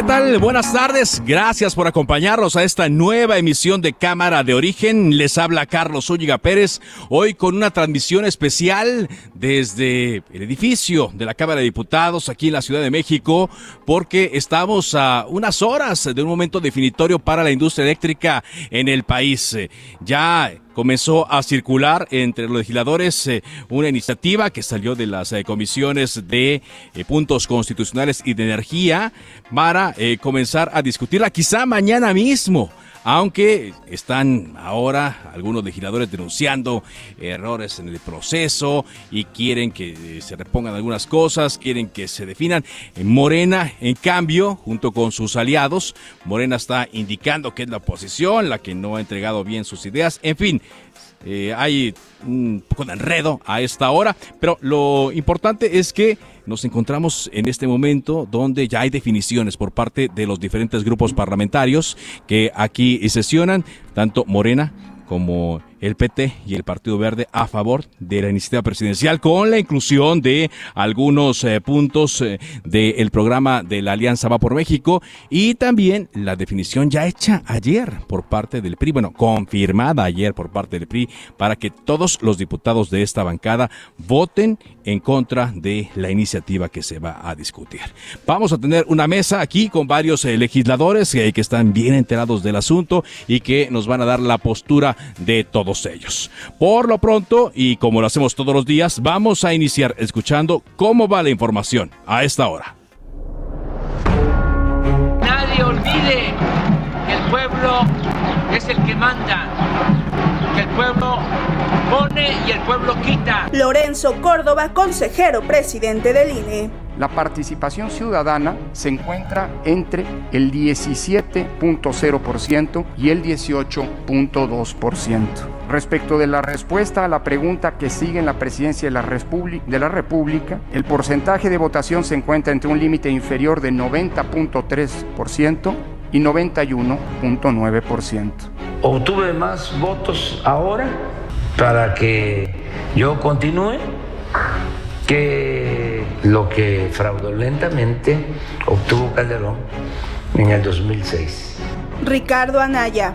¿Qué tal? Buenas tardes. Gracias por acompañarnos a esta nueva emisión de Cámara de Origen. Les habla Carlos Zúñiga Pérez, hoy con una transmisión especial desde el edificio de la Cámara de Diputados aquí en la Ciudad de México, porque estamos a unas horas de un momento definitorio para la industria eléctrica en el país. Ya comenzó a circular entre los legisladores eh, una iniciativa que salió de las eh, comisiones de eh, puntos constitucionales y de energía para comenzar a discutirla quizá mañana mismo aunque están ahora algunos legisladores denunciando errores en el proceso y quieren que se repongan algunas cosas, quieren que se definan. Morena, en cambio, junto con sus aliados, Morena está indicando que es la oposición la que no ha entregado bien sus ideas. En fin, eh, hay un poco de enredo a esta hora, pero lo importante es que nos encontramos en este momento donde ya hay definiciones por parte de los diferentes grupos parlamentarios que aquí sesionan, tanto Morena como el PT y el Partido Verde a favor de la iniciativa presidencial con la inclusión de algunos eh, puntos eh, del programa de la Alianza Va por México y también la definición ya hecha ayer por parte del PRI, bueno, confirmada ayer por parte del PRI para que todos los diputados de esta bancada voten en contra de la iniciativa que se va a discutir. Vamos a tener una mesa aquí con varios eh, legisladores que están bien enterados del asunto y que nos van a dar la postura de todos ellos. Por lo pronto, y como lo hacemos todos los días, vamos a iniciar escuchando cómo va la información a esta hora. Nadie olvide que el pueblo es el que manda, que el pueblo pone y el pueblo quita. Lorenzo Córdoba, consejero presidente del INE la participación ciudadana se encuentra entre el 17.0% y el 18.2%. Respecto de la respuesta a la pregunta que sigue en la presidencia de la, de la República, el porcentaje de votación se encuentra entre un límite inferior de 90.3% y 91.9%. Obtuve más votos ahora para que yo continúe que lo que fraudulentamente obtuvo Calderón en el 2006. Ricardo Anaya.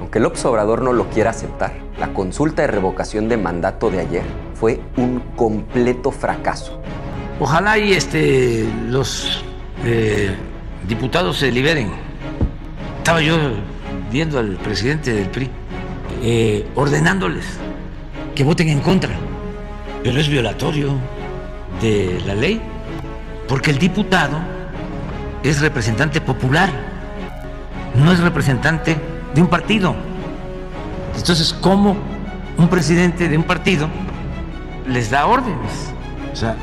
Aunque el Obrador no lo quiera aceptar, la consulta de revocación de mandato de ayer fue un completo fracaso. Ojalá y este, los eh, diputados se liberen. Estaba yo viendo al presidente del PRI eh, ordenándoles que voten en contra, pero es violatorio de la ley, porque el diputado es representante popular, no es representante de un partido. Entonces, ¿cómo un presidente de un partido les da órdenes? O sea,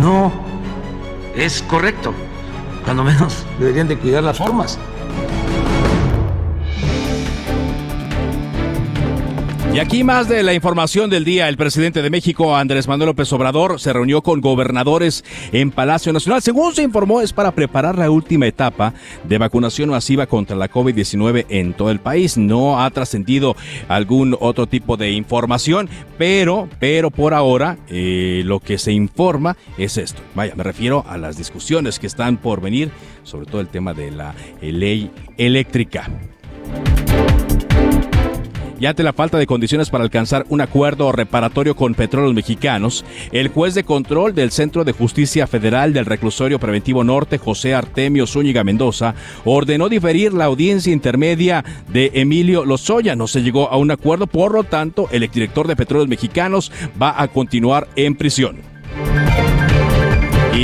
no es correcto. Cuando menos deberían de cuidar las formas. Y aquí más de la información del día. El presidente de México, Andrés Manuel López Obrador, se reunió con gobernadores en Palacio Nacional. Según se informó, es para preparar la última etapa de vacunación masiva contra la COVID-19 en todo el país. No ha trascendido algún otro tipo de información, pero, pero por ahora eh, lo que se informa es esto. Vaya, me refiero a las discusiones que están por venir, sobre todo el tema de la ley eléctrica. Y ante la falta de condiciones para alcanzar un acuerdo reparatorio con petróleos mexicanos, el juez de control del Centro de Justicia Federal del Reclusorio Preventivo Norte, José Artemio Zúñiga Mendoza, ordenó diferir la audiencia intermedia de Emilio Lozoya. No se llegó a un acuerdo, por lo tanto, el exdirector de petróleos mexicanos va a continuar en prisión.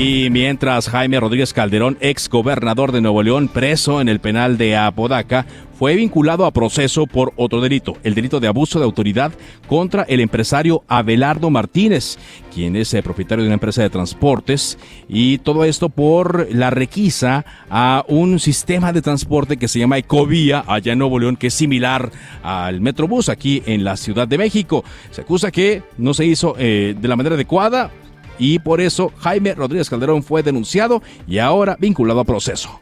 Y mientras Jaime Rodríguez Calderón, ex gobernador de Nuevo León, preso en el penal de Apodaca, fue vinculado a proceso por otro delito, el delito de abuso de autoridad contra el empresario Abelardo Martínez, quien es el eh, propietario de una empresa de transportes, y todo esto por la requisa a un sistema de transporte que se llama Ecovía allá en Nuevo León, que es similar al Metrobús aquí en la Ciudad de México. Se acusa que no se hizo eh, de la manera adecuada, y por eso Jaime Rodríguez Calderón fue denunciado y ahora vinculado a proceso.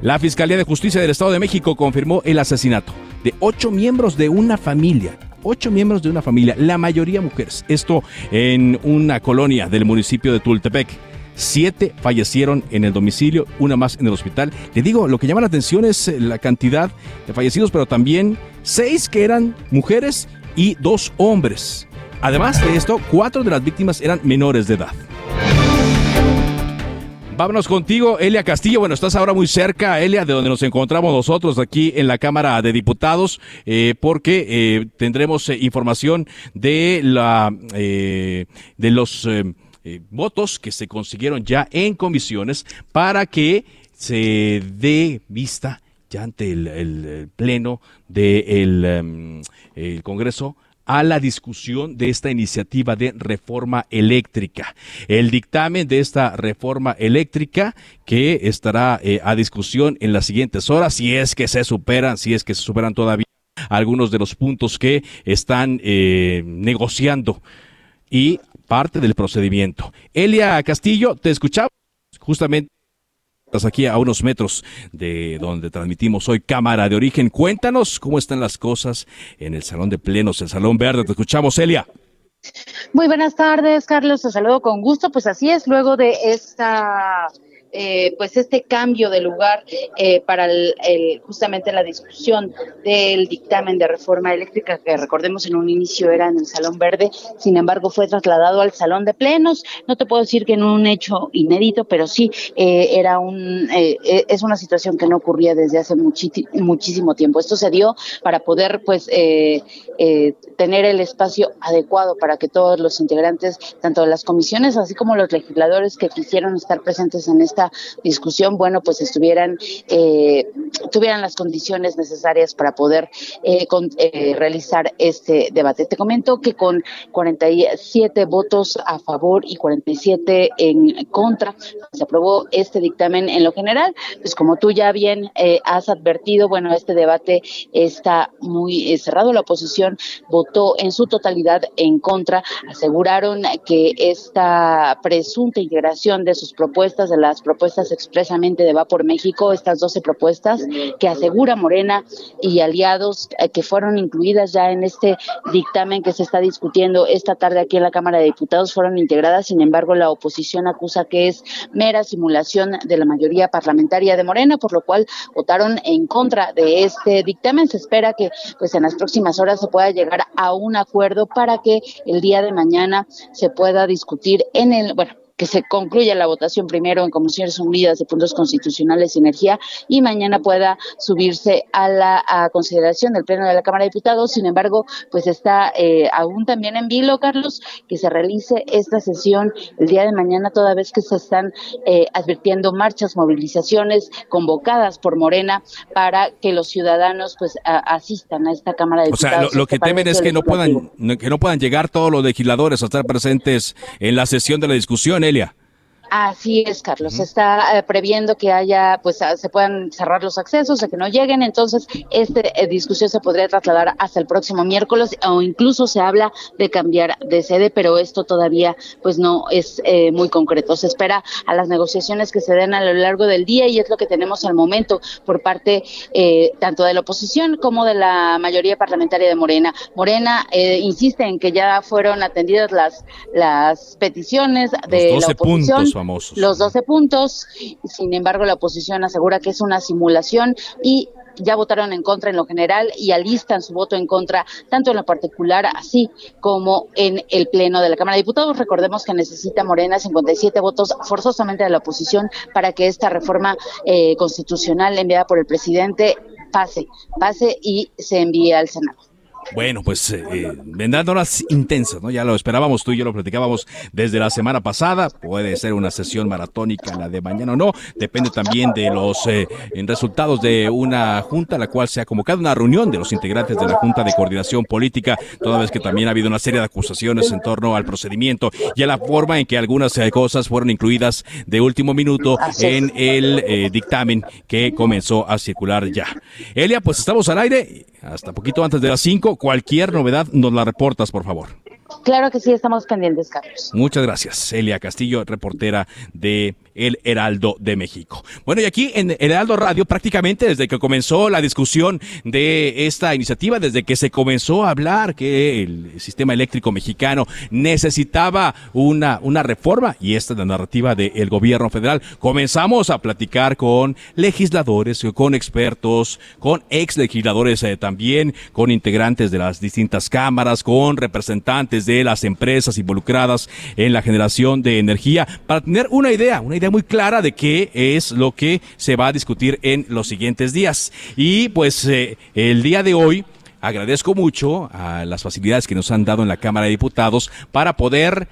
La Fiscalía de Justicia del Estado de México confirmó el asesinato de ocho miembros de una familia. Ocho miembros de una familia, la mayoría mujeres. Esto en una colonia del municipio de Tultepec. Siete fallecieron en el domicilio, una más en el hospital. Le digo, lo que llama la atención es la cantidad de fallecidos, pero también seis que eran mujeres y dos hombres. Además de esto, cuatro de las víctimas eran menores de edad. Vámonos contigo, Elia Castillo. Bueno, estás ahora muy cerca, Elia, de donde nos encontramos nosotros aquí en la Cámara de Diputados, eh, porque eh, tendremos eh, información de la de los votos que se consiguieron ya en comisiones para que se dé vista ya ante el, pleno del Congreso a la discusión de esta iniciativa de reforma eléctrica. El dictamen de esta reforma eléctrica que estará eh, a discusión en las siguientes horas, si es que se superan, si es que se superan todavía algunos de los puntos que están eh, negociando y parte del procedimiento. Elia Castillo, te escuchamos justamente aquí a unos metros de donde transmitimos hoy Cámara de Origen. Cuéntanos cómo están las cosas en el Salón de Plenos, el Salón Verde. Te escuchamos, Elia. Muy buenas tardes, Carlos. Te saludo con gusto. Pues así es, luego de esta eh, pues este cambio de lugar eh, para el, justamente la discusión del dictamen de reforma eléctrica que recordemos en un inicio era en el Salón Verde, sin embargo fue trasladado al Salón de Plenos. No te puedo decir que en un hecho inédito, pero sí eh, era un es una situación que no ocurría desde hace muchísimo tiempo. Esto se dio para poder pues tener el espacio adecuado para que todos los integrantes, tanto de las comisiones así como los legisladores que quisieron estar presentes en esta discusión, bueno, pues estuvieran, eh, tuvieran las condiciones necesarias para poder eh, eh, realizar este debate. Te comento que con 47 votos a favor y 47 en contra, se aprobó este dictamen en lo general. Pues como tú ya bien has advertido, bueno, este debate está muy cerrado. La oposición votó en su totalidad en contra. Aseguraron que esta presunta integración de sus propuestas, de las propuestas expresamente de Va por México, estas 12 propuestas que asegura Morena y aliados eh, que fueron incluidas ya en este dictamen que se está discutiendo esta tarde aquí en la Cámara de Diputados fueron integradas, sin embargo la oposición acusa que es mera simulación de la mayoría parlamentaria de Morena, por lo cual votaron en contra de este dictamen. Se espera que pues en las próximas horas se pueda llegar a un acuerdo para que el día de mañana se pueda discutir en el, bueno, que se concluya la votación primero en Comisiones Unidas de Puntos Constitucionales y Energía y mañana pueda subirse a la consideración del Pleno de la Cámara de Diputados. Sin embargo, pues está eh, aún también en vilo, Carlos, que se realice esta sesión el día de mañana, toda vez que se están eh, advirtiendo marchas, movilizaciones convocadas por Morena para que los ciudadanos pues asistan a esta Cámara de Diputados. O sea, lo, que temen es que no puedan que no puedan llegar todos los legisladores a estar presentes en la sesión de la discusión. Elia. Así es, Carlos. Se está eh, previendo que haya, pues, se puedan cerrar los accesos, a que no lleguen. Entonces, esta eh, discusión se podría trasladar hasta el próximo miércoles o incluso se habla de cambiar de sede, pero esto todavía, pues, no es eh, muy concreto. Se espera a las negociaciones que se den a lo largo del día y es lo que tenemos al momento por parte tanto de la oposición como de la mayoría parlamentaria de Morena. Morena insiste en que ya fueron atendidas las las peticiones de la oposición los 12 puntos. Sin embargo, la oposición asegura que es una simulación y ya votaron en contra en lo general y alistan su voto en contra tanto en lo particular así como en el pleno de la Cámara de Diputados. Recordemos que necesita Morena 57 votos forzosamente de la oposición para que esta reforma eh, constitucional enviada por el presidente pase, pase y se envíe al Senado. Bueno, pues eh, eh, vendrán horas intensas, ¿no? Ya lo esperábamos, tú y yo lo platicábamos desde la semana pasada. Puede ser una sesión maratónica la de mañana o no. Depende también de los eh, resultados de una junta, la cual se ha convocado una reunión de los integrantes de la Junta de Coordinación Política, toda vez que también ha habido una serie de acusaciones en torno al procedimiento y a la forma en que algunas eh, cosas fueron incluidas de último minuto en el eh, dictamen que comenzó a circular ya. Elia, pues estamos al aire hasta poquito antes de las 5. Cualquier novedad nos la reportas, por favor. Claro que sí, estamos pendientes, Carlos. Muchas gracias, Elia Castillo, reportera de El Heraldo de México. Bueno, y aquí en El Heraldo Radio, prácticamente desde que comenzó la discusión de esta iniciativa, desde que se comenzó a hablar que el sistema eléctrico mexicano necesitaba una, una reforma, y esta es la narrativa del gobierno federal, comenzamos a platicar con legisladores, con expertos, con ex legisladores eh, también, con integrantes de las distintas cámaras, con representantes de las empresas involucradas en la generación de energía, para tener una idea, una idea muy clara de qué es lo que se va a discutir en los siguientes días. Y pues eh, el día de hoy agradezco mucho a las facilidades que nos han dado en la Cámara de Diputados para poder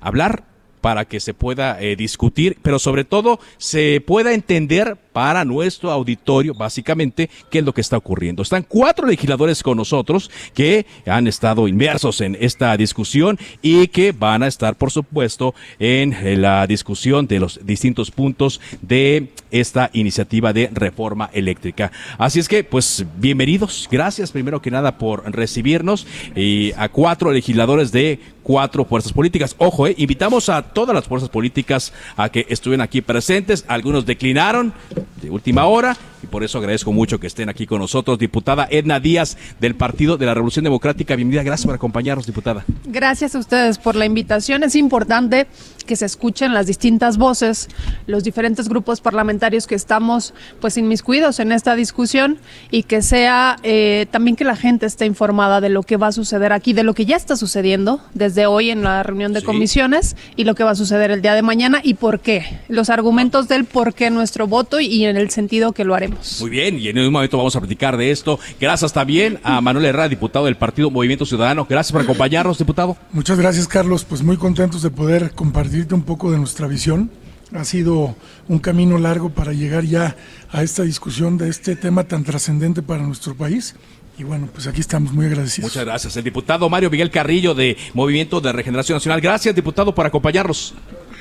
hablar para que se pueda eh, discutir, pero sobre todo se pueda entender para nuestro auditorio, básicamente, qué es lo que está ocurriendo. Están cuatro legisladores con nosotros que han estado inmersos en esta discusión y que van a estar, por supuesto, en la discusión de los distintos puntos de esta iniciativa de reforma eléctrica. Así es que, pues, bienvenidos. Gracias, primero que nada, por recibirnos y a cuatro legisladores de cuatro fuerzas políticas. Ojo, eh, invitamos a todas las fuerzas políticas a que estuvieran aquí presentes. Algunos declinaron de última hora y por eso agradezco mucho que estén aquí con nosotros. Diputada Edna Díaz del Partido de la Revolución Democrática. Bienvenida, gracias por acompañarnos, diputada. Gracias a ustedes por la invitación. Es importante que se escuchen las distintas voces, los diferentes grupos parlamentarios que estamos pues inmiscuidos en esta discusión y que sea eh, también que la gente esté informada de lo que va a suceder aquí, de lo que ya está sucediendo desde hoy en la reunión de Sí. comisiones y lo que va a suceder el día de mañana y por qué, los argumentos del por qué nuestro voto y en el sentido que lo haremos. Muy bien, y en un momento vamos a platicar de esto. Gracias también a Manuel Herrera, diputado del Partido Movimiento Ciudadano. Gracias por acompañarnos, diputado. Muchas gracias, Carlos. Pues muy contentos de poder compartirte un poco de nuestra visión. Ha sido un camino largo para llegar ya a esta discusión de este tema tan trascendente para nuestro país. Y bueno, pues aquí estamos muy agradecidos. Muchas gracias. El diputado Mario Miguel Carrillo de Movimiento de Regeneración Nacional. Gracias, diputado, por acompañarnos.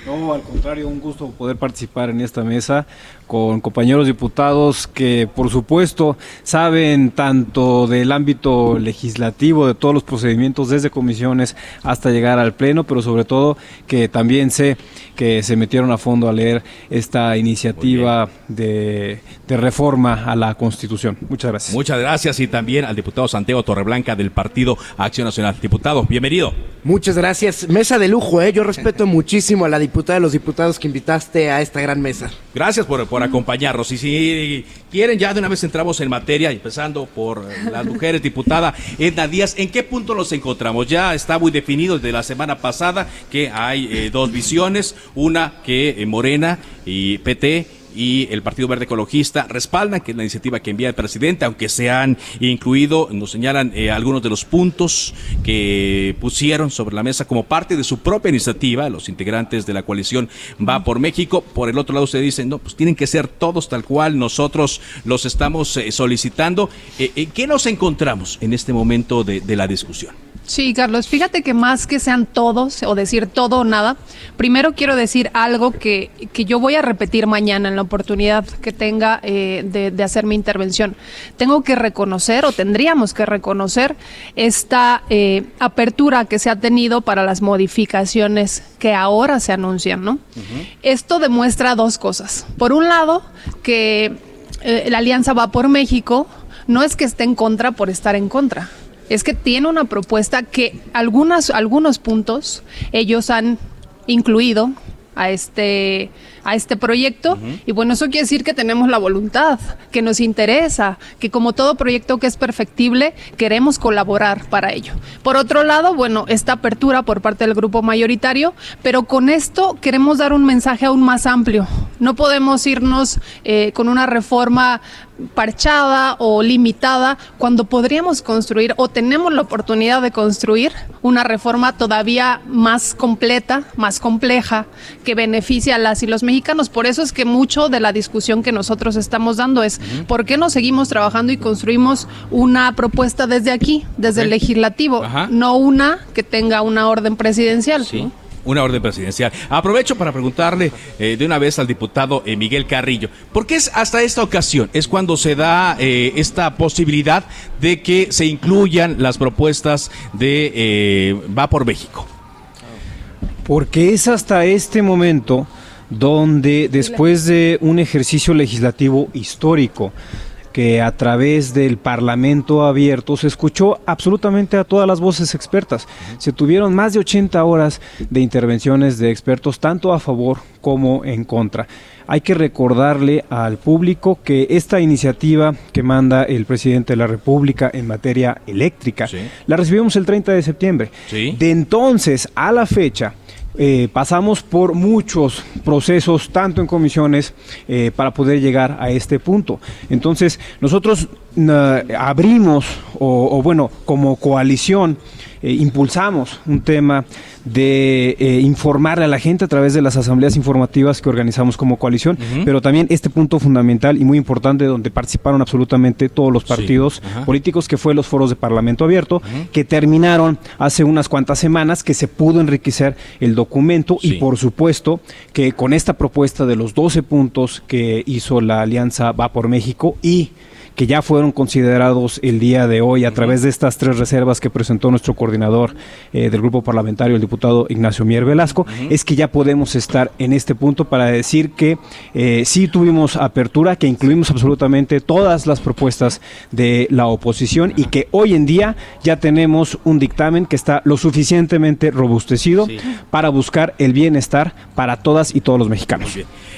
No, al contrario, un gusto poder participar en esta mesa con compañeros diputados que, por supuesto, saben tanto del ámbito legislativo, de todos los procedimientos desde comisiones hasta llegar al Pleno, pero sobre todo que también sé que se metieron a fondo a leer esta iniciativa de, de reforma a la Constitución. Muchas gracias. Muchas gracias y también al diputado Santiago Torreblanca del Partido Acción Nacional. Diputado, bienvenido. Muchas gracias. Mesa de lujo, ¿eh? Yo respeto muchísimo a la diputada y los diputados que invitaste a esta gran mesa. Gracias por, por acompañarnos. Y si quieren, ya de una vez entramos en materia, empezando por las mujeres, diputada Edna Díaz. ¿En qué punto nos encontramos? Ya está muy definido desde la semana pasada que hay eh, dos visiones, una que eh, Morena y PT y el Partido Verde Ecologista respaldan, que es la iniciativa que envía el presidente, aunque se han incluido, nos señalan eh, algunos de los puntos que pusieron sobre la mesa como parte de su propia iniciativa, los integrantes de la coalición Va por México. Por el otro lado, ustedes dicen, no, pues tienen que ser todos tal cual nosotros los estamos eh, solicitando. Eh, ¿Qué nos encontramos en este momento de, de la discusión? Sí, Carlos, fíjate que más que sean todos o decir todo o nada, primero quiero decir algo que, que yo voy a repetir mañana en la oportunidad que tenga eh, de, de hacer mi intervención. Tengo que reconocer o tendríamos que reconocer esta eh, apertura que se ha tenido para las modificaciones que ahora se anuncian, ¿no? Esto demuestra dos cosas. Por un lado, que eh, la Alianza va por México no es que esté en contra por estar en contra. Es que tiene una propuesta que algunas, algunos puntos ellos han incluido, a este, a este proyecto. Y bueno, eso quiere decir que tenemos la voluntad, que nos interesa, que como todo proyecto que es perfectible, queremos colaborar para ello. Por otro lado, bueno, esta apertura por parte del grupo mayoritario, pero con esto queremos dar un mensaje aún más amplio. No podemos irnos eh, con una reforma parchada o limitada cuando podríamos construir o tenemos la oportunidad de construir una reforma todavía más completa, más compleja, que beneficia a las y los mexicanos. Por eso es que mucho de la discusión que nosotros estamos dando es por qué no seguimos trabajando y construimos una propuesta desde aquí, desde el legislativo, no una que tenga una orden presidencial. Una orden presidencial. Aprovecho para preguntarle eh, de una vez al diputado eh, Miguel Carrillo, ¿por qué es hasta esta ocasión? Es cuando se da eh, esta posibilidad de que se incluyan las propuestas de Va por México. Porque es hasta este momento donde después de un ejercicio legislativo histórico, que a través del Parlamento abierto se escuchó absolutamente a todas las voces expertas. Se tuvieron más de 80 horas de intervenciones de expertos, tanto a favor como en contra. Hay que recordarle al público que esta iniciativa que manda el presidente de la República en materia eléctrica, la recibimos el 30 de septiembre. De entonces a la fecha, eh, pasamos por muchos procesos, tanto en comisiones, eh, para poder llegar a este punto. Entonces, nosotros abrimos, o, bueno, como coalición, eh, impulsamos un tema de eh, informarle a la gente a través de las asambleas informativas que organizamos como coalición, pero también este punto fundamental y muy importante donde participaron absolutamente todos los partidos políticos, que fue los foros de Parlamento Abierto, que terminaron hace unas cuantas semanas, que se pudo enriquecer el documento y por supuesto que con esta propuesta de los 12 puntos que hizo la Alianza Va por México y que ya fueron considerados el día de hoy a través de estas tres reservas que presentó nuestro coordinador eh, del grupo parlamentario, el diputado Ignacio Mier Velasco, es que ya podemos estar en este punto para decir que eh, sí tuvimos apertura, que incluimos absolutamente todas las propuestas de la oposición y que hoy en día ya tenemos un dictamen que está lo suficientemente robustecido para buscar el bienestar para todas y todos los mexicanos.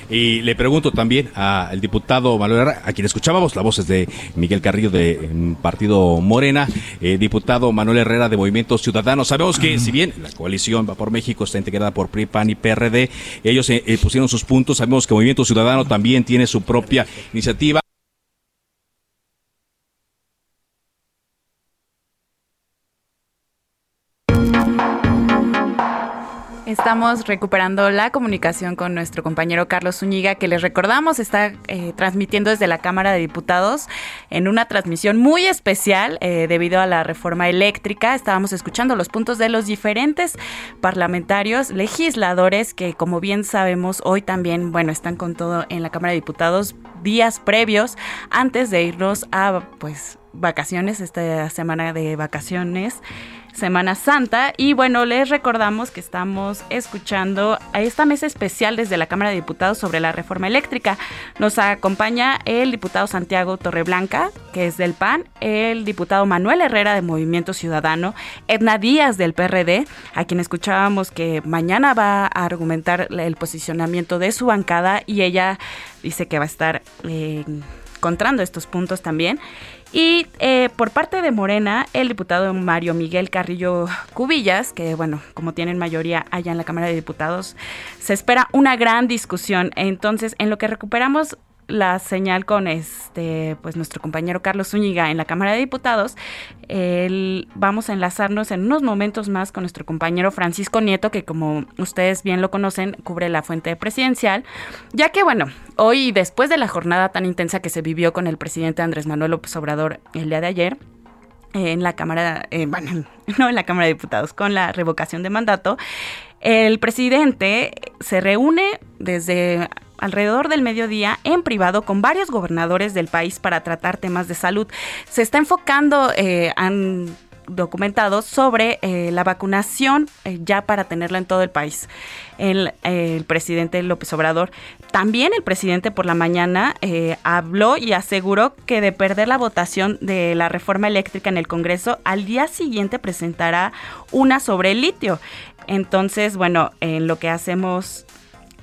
Y le pregunto también al diputado Manuel Herrera, a quien escuchábamos, la voz es de Miguel Carrillo de Partido Morena, eh, diputado Manuel Herrera de Movimiento Ciudadano. Sabemos que si bien la coalición va por México está integrada por PRI, PAN y PRD, ellos eh, eh, pusieron sus puntos. Sabemos que Movimiento Ciudadano también tiene su propia iniciativa. Estamos recuperando la comunicación con nuestro compañero Carlos Zúñiga, que les recordamos está eh, transmitiendo desde la Cámara de Diputados en una transmisión muy especial eh, debido a la reforma eléctrica. Estábamos escuchando los puntos de los diferentes parlamentarios, legisladores, que como bien sabemos hoy también, bueno, están con todo en la Cámara de Diputados días previos antes de irnos a, pues, vacaciones, esta semana de vacaciones. Semana Santa. Y bueno, les recordamos que estamos escuchando a esta mesa especial desde la Cámara de Diputados sobre la reforma eléctrica. Nos acompaña el diputado Santiago Torreblanca, que es del PAN, el diputado Manuel Herrera de Movimiento Ciudadano, Edna Díaz del PRD, a quien escuchábamos que mañana va a argumentar el posicionamiento de su bancada y ella dice que va a estar eh, estos puntos también. Y eh, por parte de Morena, el diputado Mario Miguel Carrillo Cubillas, que bueno, como tienen mayoría allá en la Cámara de Diputados, se espera una gran discusión. Entonces, en lo que recuperamos la señal con este pues nuestro compañero Carlos Zúñiga en la Cámara de Diputados. vamos a enlazarnos en unos momentos más con nuestro compañero Francisco Nieto, que como ustedes bien lo conocen, cubre la fuente presidencial, ya que bueno, hoy después de la jornada tan intensa que se vivió con el presidente Andrés Manuel López Obrador el día de ayer, en la Cámara, eh, bueno, no en la Cámara de Diputados, con la revocación de mandato, el presidente se reúne desde alrededor del mediodía en privado con varios gobernadores del país para tratar temas de salud. Se está enfocando, eh, han documentado sobre eh, la vacunación eh, ya para tenerla en todo el país. El, el, presidente López Obrador. También el presidente por la mañana habló y aseguró que de perder la votación de la reforma eléctrica en el Congreso, al día siguiente presentará una sobre el litio. Entonces, bueno, en lo que hacemos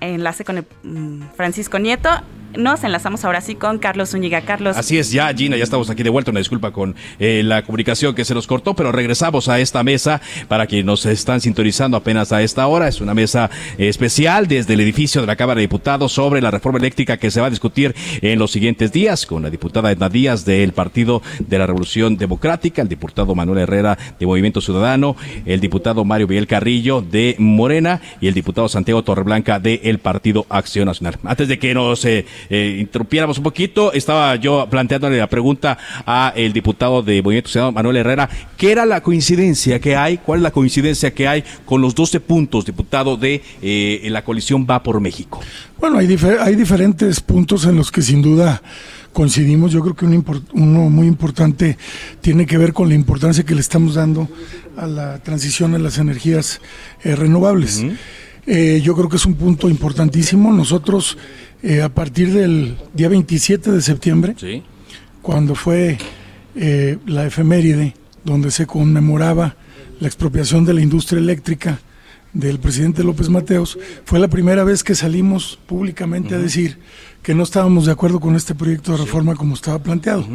enlace con el, mm, Francisco Nieto nos enlazamos ahora sí con Carlos Zúñiga. Carlos. Así es, ya Gina, ya estamos aquí de vuelta. Una disculpa con eh, la comunicación que se nos cortó, pero regresamos a esta mesa para quienes nos están sintonizando apenas a esta hora. Es una mesa eh, especial desde el edificio de la Cámara de Diputados sobre la reforma eléctrica que se va a discutir en los siguientes días con la diputada Edna Díaz del Partido de la Revolución Democrática, el diputado Manuel Herrera de Movimiento Ciudadano, el diputado Mario Miguel Carrillo de Morena y el diputado Santiago Torreblanca del Partido Acción Nacional. Antes de que nos eh, eh, interrumpiéramos un poquito, estaba yo planteándole la pregunta a el diputado de Movimiento Ciudadano, Manuel Herrera, ¿qué era la coincidencia que hay? ¿Cuál es la coincidencia que hay con los 12 puntos, diputado, de eh, la coalición Va por México? Bueno, hay, hay diferentes puntos en los que sin duda coincidimos. Yo creo que uno, uno, muy importante tiene que ver con la importancia que le estamos dando a la transición a las energías eh, renovables. Eh, yo creo que es un punto importantísimo. Nosotros eh, a partir del día 27 de septiembre, cuando fue eh, la efeméride donde se conmemoraba la expropiación de la industria eléctrica del presidente López Mateos, fue la primera vez que salimos públicamente a decir que no estábamos de acuerdo con este proyecto de reforma como estaba planteado.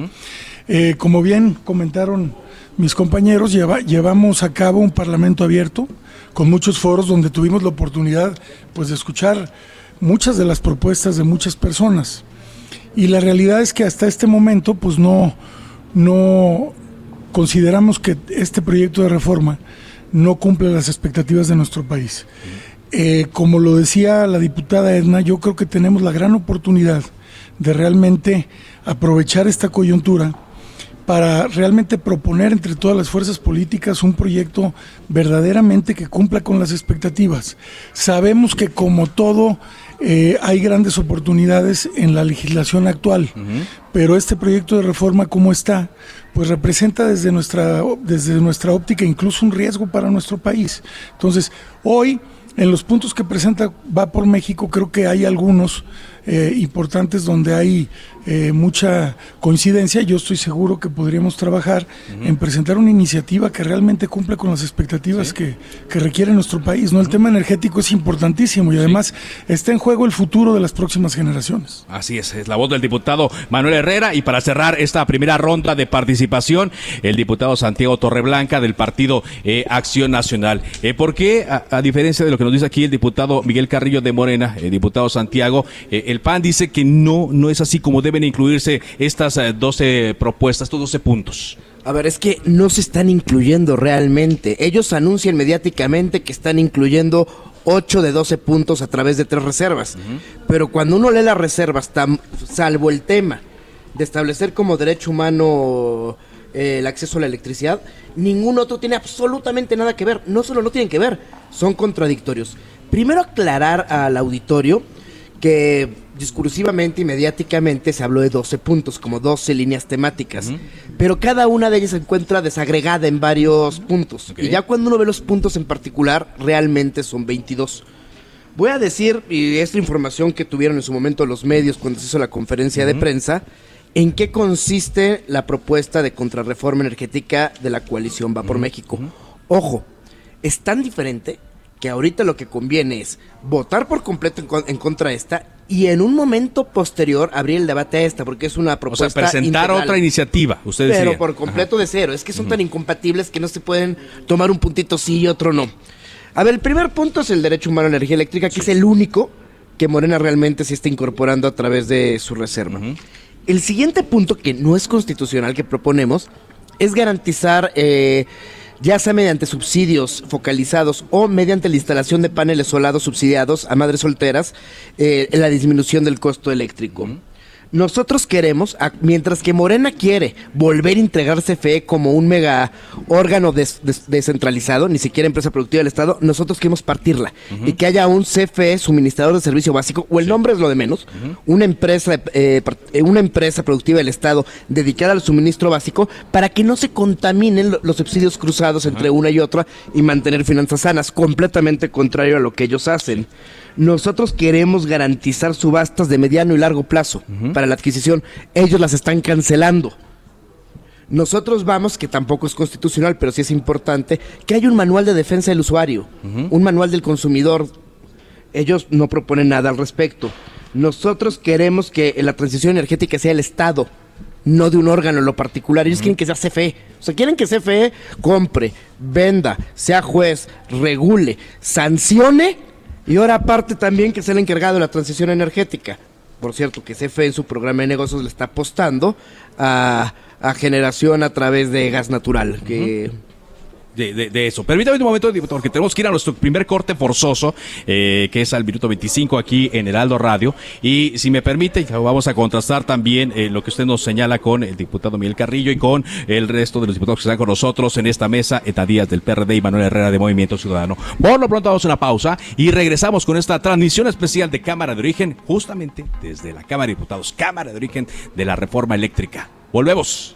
Eh, como bien comentaron mis compañeros, llevamos a cabo un parlamento abierto con muchos foros donde tuvimos la oportunidad pues, de escuchar muchas de las propuestas de muchas personas. Y la realidad es que hasta este momento, pues no, no consideramos que este proyecto de reforma no cumple las expectativas de nuestro país. Eh, como lo decía la diputada Edna, yo creo que tenemos la gran oportunidad de realmente aprovechar esta coyuntura para realmente proponer entre todas las fuerzas políticas un proyecto verdaderamente que cumpla con las expectativas. Sabemos que como todo eh, hay grandes oportunidades en la legislación actual, pero este proyecto de reforma como está, pues representa desde nuestra, desde nuestra óptica incluso un riesgo para nuestro país. Entonces, hoy, en los puntos que presenta Va por México, creo que hay algunos eh, importantes donde hay eh, mucha coincidencia. Yo estoy seguro que podríamos trabajar en presentar una iniciativa que realmente cumpla con las expectativas que, requiere nuestro país. ¿no? El tema energético es importantísimo y además está en juego el futuro de las próximas generaciones. Así es, es la voz del diputado Manuel Herrera y para cerrar esta primera ronda de participación, el diputado Santiago Torreblanca del partido eh, Acción Nacional. Eh, ¿Por qué, a, diferencia de lo que nos dice aquí el diputado Miguel Carrillo de Morena, el diputado Santiago, el PAN dice que no, no es así como deben incluirse estas 12 eh, propuestas, estos 12 puntos? A ver, es que no se están incluyendo realmente. Ellos anuncian mediáticamente que están incluyendo 8 de 12 puntos a través de tres reservas. Pero cuando uno lee las reservas, salvo el tema de establecer como derecho humano eh, el acceso a la electricidad, ningún otro tiene absolutamente nada que ver. No solo no tienen que ver, son contradictorios. Primero aclarar al auditorio que discursivamente y mediáticamente se habló de 12 puntos, como 12 líneas temáticas, pero cada una de ellas se encuentra desagregada en varios puntos. Y ya cuando uno ve los puntos en particular, realmente son 22. Voy a decir, y esta información que tuvieron en su momento los medios cuando se hizo la conferencia de prensa, en qué consiste la propuesta de contrarreforma energética de la coalición Va por México. Ojo, es tan diferente que ahorita lo que conviene es votar por completo en, contra de esta y en un momento posterior abrir el debate a esta, porque es una propuesta. O sea, presentar otra iniciativa, ustedes Pero por completo de cero. Es que son tan incompatibles que no se pueden tomar un puntito sí y otro no. A ver, el primer punto es el derecho humano a la energía eléctrica, que es el único que Morena realmente se está incorporando a través de su reserva. El siguiente punto, que no es constitucional, que proponemos, es garantizar. Eh, ya sea mediante subsidios focalizados o mediante la instalación de paneles solados subsidiados a madres solteras, eh, la disminución del costo eléctrico. Nosotros queremos, mientras que Morena quiere volver a integrar CFE como un mega órgano descentralizado, ni siquiera empresa productiva del Estado, nosotros queremos partirla. Y que haya un CFE suministrador de servicio básico, o el nombre es lo de menos, una, empresa, eh, eh, una empresa productiva del Estado dedicada al suministro básico para que no se contaminen los subsidios cruzados entre una y otra y mantener finanzas sanas, completamente contrario a lo que ellos hacen. Nosotros queremos garantizar subastas de mediano y largo plazo para la adquisición. Ellos las están cancelando. Nosotros vamos, que tampoco es constitucional, pero sí es importante, que haya un manual de defensa del usuario, un manual del consumidor ellos no proponen nada al respecto. Nosotros queremos que la transición energética sea el Estado, no de un órgano en lo particular. Ellos quieren que sea CFE. O sea, quieren que CFE compre, venda, sea juez, regule, sancione y ahora aparte también que sea el encargado de la transición energética. Por cierto, que CFE en su programa de negocios le está apostando a, a generación a través de gas natural, que de, de, eso. Permítame un momento, porque tenemos que ir a nuestro primer corte forzoso, eh, que es al minuto 25 aquí en Heraldo Radio. Y si me permite, vamos a contrastar también eh, lo que usted nos señala con el diputado Miguel Carrillo y con el resto de los diputados que están con nosotros en esta mesa, Eta Díaz del PRD y Manuel Herrera de Movimiento Ciudadano. Por lo pronto vamos a una pausa y regresamos con esta transmisión especial de Cámara de Origen, justamente desde la Cámara de Diputados, Cámara de Origen de la Reforma Eléctrica. Volvemos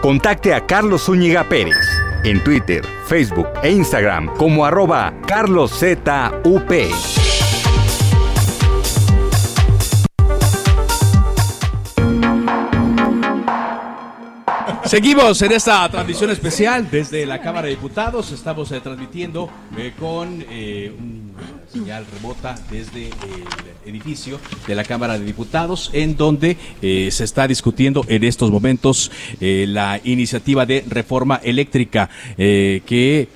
Contacte a Carlos Zúñiga Pérez en Twitter, Facebook e Instagram como arroba carloszup. Seguimos en esta transmisión especial desde la Cámara de Diputados. Estamos eh, transmitiendo eh, con eh, un señal remota desde el edificio de la Cámara de Diputados, en donde eh, se está discutiendo en estos momentos eh, la iniciativa de reforma eléctrica eh, que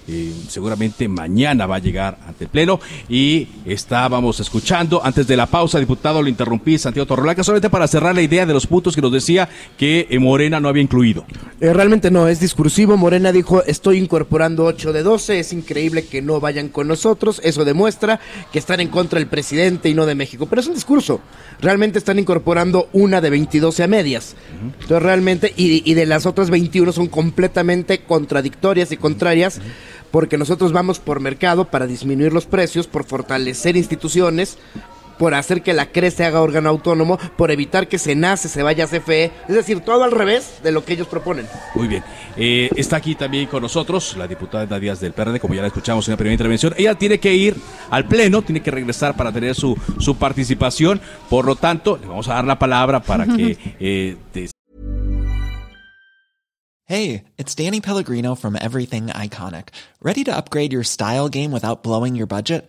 seguramente mañana va a llegar ante el Pleno. Y estábamos escuchando antes de la pausa, diputado, lo interrumpí, Santiago Torrolaca, solamente para cerrar la idea de los puntos que nos decía que Morena no había incluido. realmente no, es discursivo. Morena dijo, estoy incorporando 8 de 12, es increíble que no vayan con nosotros, eso demuestra que están en contra del presidente y no de México. Pero es un discurso. Realmente están incorporando una de 22 a medias. Entonces realmente, y, de las otras 21 son completamente contradictorias y contrarias. Porque nosotros vamos por mercado para disminuir los precios, por fortalecer instituciones, por hacer que la CRE se haga órgano autónomo, por evitar que se nace, se vaya a CFE, es decir, todo al revés de lo que ellos proponen. Muy bien. Eh, está aquí también con nosotros la diputada Díaz del PRD, como ya la escuchamos en la primera intervención. Ella tiene que ir al Pleno, tiene que regresar para tener su, su participación. Por lo tanto, le vamos a dar la palabra para que... Eh, Hey, it's Danny Pellegrino from Everything Iconic. ¿Ready to upgrade your style game without blowing your budget?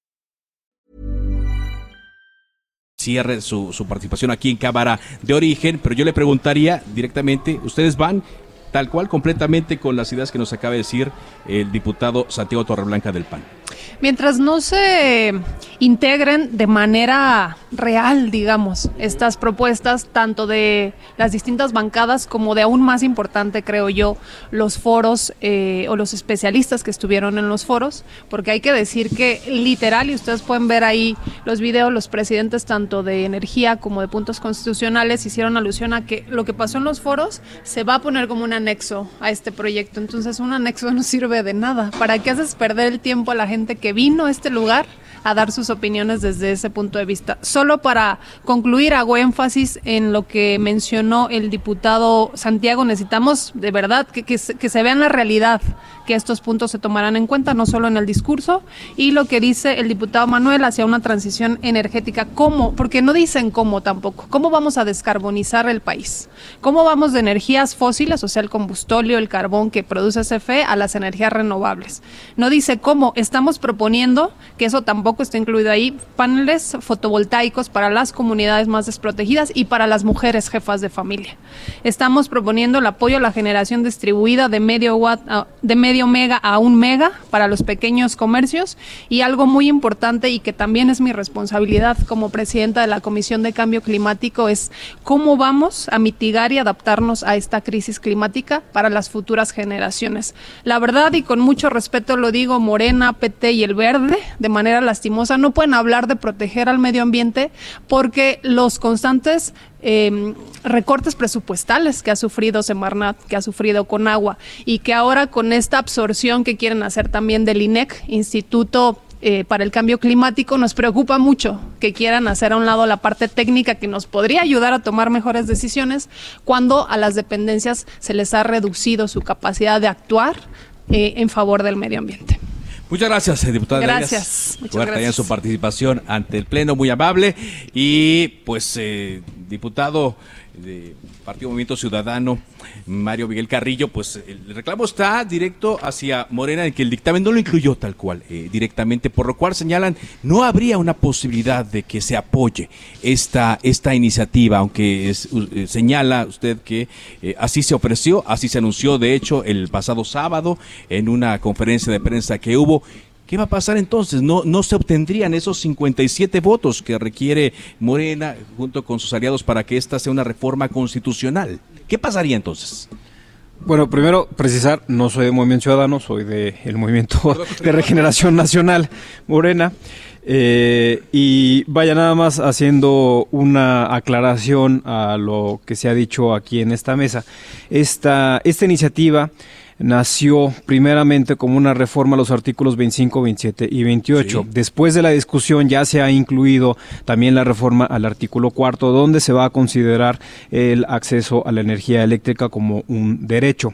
Cierre su, participación aquí en Cámara de Origen, pero yo le preguntaría directamente, ¿ustedes van tal cual completamente con las ideas que nos acaba de decir el diputado Santiago Torreblanca del PAN? Mientras no se integren de manera real, digamos, estas propuestas, tanto de las distintas bancadas como de aún más importante, creo yo, los foros eh, o los especialistas que estuvieron en los foros, porque hay que decir que literal, y ustedes pueden ver ahí los videos, los presidentes tanto de energía como de puntos constitucionales hicieron alusión a que lo que pasó en los foros se va a poner como un anexo a este proyecto. Entonces un anexo no sirve de nada. ¿Para qué haces perder el tiempo a la gente que vino a este lugar a dar sus opiniones desde ese punto de vista. Solo para concluir, hago énfasis en lo que mencionó el diputado Santiago. Necesitamos de verdad que, se vea la realidad que estos puntos se tomarán en cuenta, no solo en el discurso, y lo que dice el diputado Manuel hacia una transición energética. ¿Cómo? Porque no dicen cómo tampoco. ¿Cómo vamos a descarbonizar el país? ¿Cómo vamos de energías fósiles, o sea, el combustóleo, el carbón que produce CFE, a las energías renovables? No dice cómo. Estamos proponiendo que eso tampoco tampoco está incluido ahí, paneles fotovoltaicos para las comunidades más desprotegidas y para las mujeres jefas de familia. Estamos proponiendo el apoyo a la generación distribuida de medio watt, de medio mega a un mega para los pequeños comercios y algo muy importante y que también es mi responsabilidad como presidenta de la Comisión de Cambio Climático es cómo vamos a mitigar y adaptarnos a esta crisis climática para las futuras generaciones. La verdad y con mucho respeto lo digo, Morena, PT y el Verde, de manera no pueden hablar de proteger al medio ambiente porque los constantes eh, recortes presupuestales que ha sufrido Semarnat, que ha sufrido con agua y que ahora con esta absorción que quieren hacer también del INEC, Instituto eh, para el Cambio Climático, nos preocupa mucho que quieran hacer a un lado la parte técnica que nos podría ayudar a tomar mejores decisiones cuando a las dependencias se les ha reducido su capacidad de actuar eh, en favor del medio ambiente. Muchas gracias, eh, diputada. Gracias. Muchas gracias. en su participación ante el Pleno, muy amable. Y pues, eh, diputado de Partido Movimiento Ciudadano, Mario Miguel Carrillo, pues el reclamo está directo hacia Morena en que el dictamen no lo incluyó tal cual eh, directamente, por lo cual señalan no habría una posibilidad de que se apoye esta, esta iniciativa, aunque eh, señala usted que eh, así se ofreció, así se anunció de hecho el pasado sábado en una conferencia de prensa que hubo. ¿Qué va a pasar entonces? No, no se obtendrían esos 57 votos que requiere Morena junto con sus aliados para que esta sea una reforma constitucional. ¿Qué pasaría entonces? Bueno, primero precisar, no soy de Movimiento Ciudadano, soy del el Movimiento de Regeneración Nacional, Morena. Eh, y vaya nada más haciendo una aclaración a lo que se ha dicho aquí en esta mesa. Esta, esta iniciativa nació primeramente como una reforma a los artículos 25, 27 y 28. Después de la discusión ya se ha incluido también la reforma al artículo cuarto, donde se va a considerar el acceso a la energía eléctrica como un derecho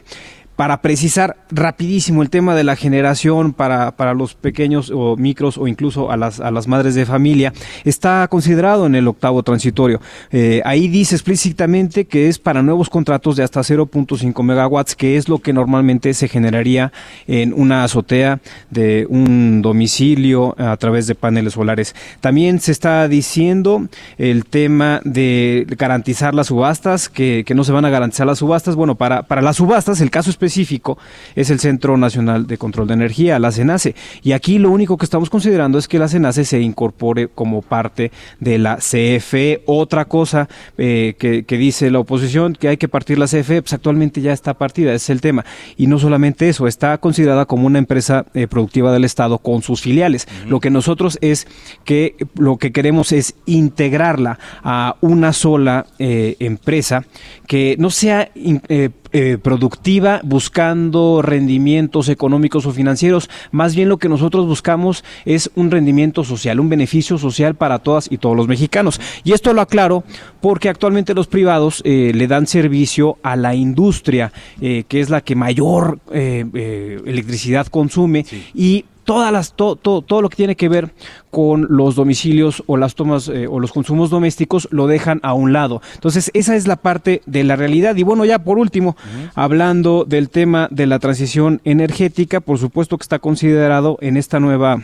para precisar rapidísimo el tema de la generación para, para los pequeños o micros o incluso a las, a las madres de familia, está considerado en el octavo transitorio. Eh, ahí dice explícitamente que es para nuevos contratos de hasta 0.5 megawatts, que es lo que normalmente se generaría en una azotea de un domicilio a través de paneles solares. También se está diciendo el tema de garantizar las subastas, que, que no se van a garantizar las subastas. Bueno, para, para las subastas, el caso específico específico es el Centro Nacional de Control de Energía, la CENACE. Y aquí lo único que estamos considerando es que la CENACE se incorpore como parte de la CFE. Otra cosa eh, que, dice la oposición, que hay que partir la CFE, pues actualmente ya está partida, ese es el tema. Y no solamente eso, está considerada como una empresa eh, productiva del Estado con sus filiales. Lo que nosotros es que lo que queremos es integrarla a una sola eh, empresa que no sea eh, productiva buscando rendimientos económicos o financieros. Más bien lo que nosotros buscamos es un rendimiento social, un beneficio social para todas y todos los mexicanos. Y esto lo aclaro porque actualmente los privados eh, le dan servicio a la industria, eh, que es la que mayor electricidad consume y todas las, todo lo que tiene que ver con los domicilios o las tomas eh, o los consumos domésticos lo dejan a un lado. Entonces, esa es la parte de la realidad. Y bueno, ya por último, hablando del tema de la transición energética, por supuesto que está considerado en esta nueva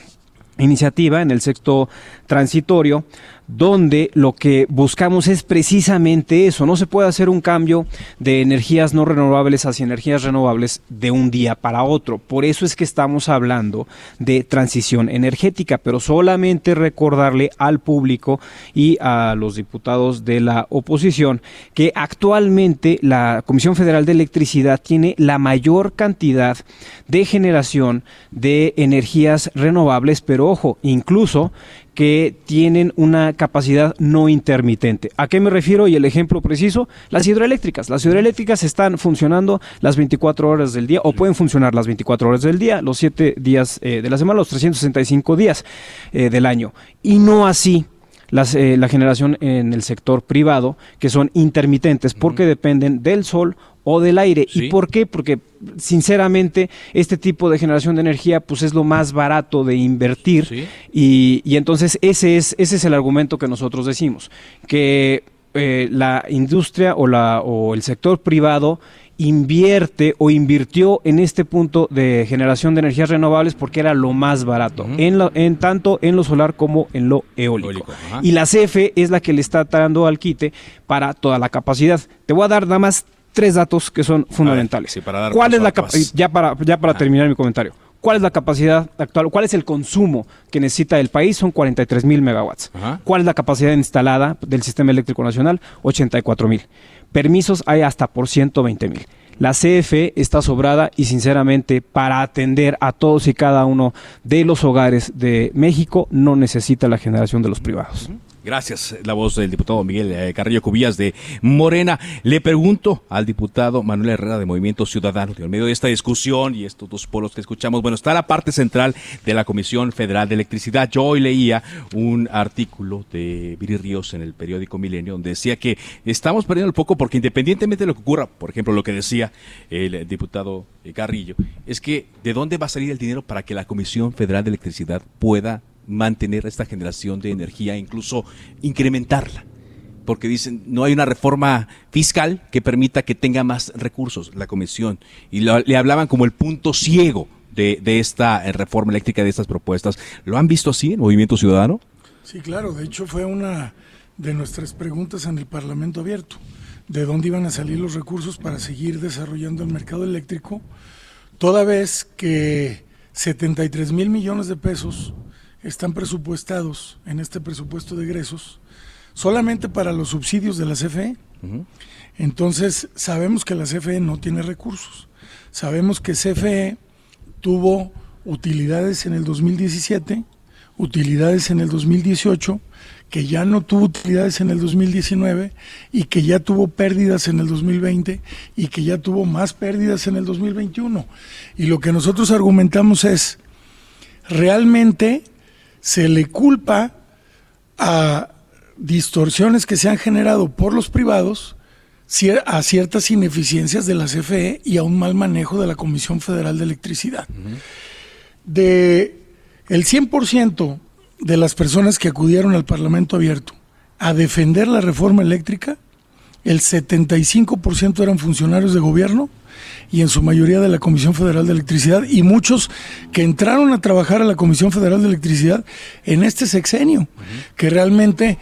iniciativa, en el sexto transitorio, donde lo que buscamos es precisamente eso. No se puede hacer un cambio de energías no renovables hacia energías renovables de un día para otro. Por eso es que estamos hablando de transición energética, pero solamente recordarle al público y a los diputados de la oposición que actualmente la Comisión Federal de Electricidad tiene la mayor cantidad de generación de energías renovables, pero ojo, incluso que tienen una capacidad no intermitente. ¿A qué me refiero? Y el ejemplo preciso, las hidroeléctricas. Las hidroeléctricas están funcionando las 24 horas del día o pueden funcionar las 24 horas del día, los 7 días eh, de la semana, los 365 días eh, del año. Y no así las, eh, la generación en el sector privado, que son intermitentes porque dependen del sol o del aire. ¿Y por qué? Porque sinceramente este tipo de generación de energía pues es lo más barato de invertir y, y, entonces ese es, ese es el argumento que nosotros decimos, que eh, la industria o, la, o el sector privado invierte o invirtió en este punto de generación de energías renovables porque era lo más barato, en, lo- en tanto en lo solar como en lo eólico. y la CFE es la que le está dando al quite para toda la capacidad. Te voy a dar nada más tres datos que son fundamentales. sí, para dar ¿Cuál es la ya para ya para terminar mi comentario? ¿Cuál es la capacidad actual? ¿Cuál es el consumo que necesita el país? Son 43 mil megawatts. Ajá. ¿Cuál es la capacidad instalada del Sistema Eléctrico Nacional? 84 mil. Permisos hay hasta por 120 mil. La CFE está sobrada y sinceramente para atender a todos y cada uno de los hogares de México no necesita la generación de los privados. Gracias. La voz del diputado Miguel eh, Carrillo Cubillas de Morena. Le pregunto al diputado Manuel Herrera de Movimiento Ciudadano, en medio de esta discusión y estos dos polos que escuchamos, bueno, está la parte central de la Comisión Federal de Electricidad. Yo hoy leía un artículo de Viri Ríos en el periódico Milenio donde decía que estamos perdiendo el poco porque independientemente de lo que ocurra, por ejemplo, lo que decía el diputado eh, Carrillo, es que de dónde va a salir el dinero para que la Comisión Federal de Electricidad pueda mantener esta generación de energía incluso incrementarla. Porque dicen, no hay una reforma fiscal que permita que tenga más recursos la comisión. Y lo- le hablaban como el punto ciego de, de esta eh, reforma eléctrica, de estas propuestas. ¿Lo han visto así en Movimiento Ciudadano? Sí, claro, de hecho fue una de nuestras preguntas en el Parlamento abierto, de dónde iban a salir los recursos para seguir desarrollando el mercado eléctrico, toda vez que 73 mil millones de pesos están presupuestados en este presupuesto de egresos solamente para los subsidios de la CFE. Entonces, sabemos que la CFE no tiene recursos. Sabemos que CFE tuvo utilidades en el 2017, utilidades en el 2018, que ya no tuvo utilidades en el 2019 y que ya tuvo pérdidas en el 2020 y que ya tuvo más pérdidas en el 2021. Y lo que nosotros argumentamos es, realmente se le culpa a distorsiones que se han generado por los privados a ciertas ineficiencias de la CFE y a un mal manejo de la Comisión Federal de Electricidad. De el 100% de las personas que acudieron al Parlamento abierto a defender la reforma eléctrica, el 75% eran funcionarios de gobierno y en su mayoría de la Comisión Federal de Electricidad y muchos que entraron a trabajar a la Comisión Federal de Electricidad en este sexenio, que realmente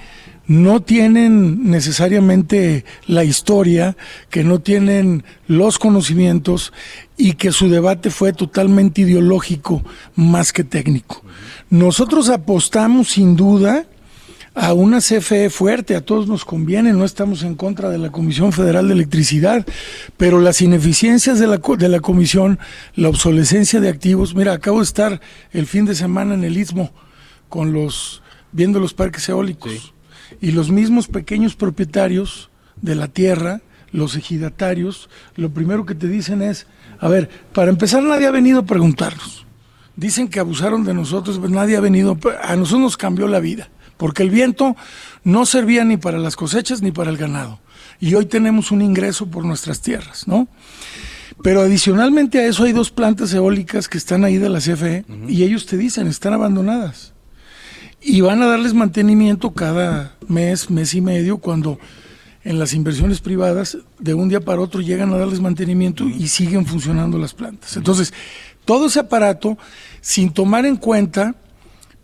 no tienen necesariamente la historia, que no tienen los conocimientos y que su debate fue totalmente ideológico más que técnico. Nosotros apostamos sin duda a una CFE fuerte, a todos nos conviene, no estamos en contra de la Comisión Federal de Electricidad, pero las ineficiencias de la, de la Comisión, la obsolescencia de activos, mira, acabo de estar el fin de semana en el Istmo con los, viendo los parques eólicos y los mismos pequeños propietarios de la tierra, los ejidatarios, lo primero que te dicen es, a ver, para empezar nadie ha venido a preguntarnos. Dicen que abusaron de nosotros, pues nadie ha venido, a nosotros nos cambió la vida, porque el viento no servía ni para las cosechas ni para el ganado. Y hoy tenemos un ingreso por nuestras tierras, ¿no? Pero adicionalmente a eso hay dos plantas eólicas que están ahí de la CFE y ellos te dicen, están abandonadas. Y van a darles mantenimiento cada mes, mes y medio, cuando en las inversiones privadas de un día para otro llegan a darles mantenimiento y siguen funcionando las plantas. Entonces, todo ese aparato, sin tomar en cuenta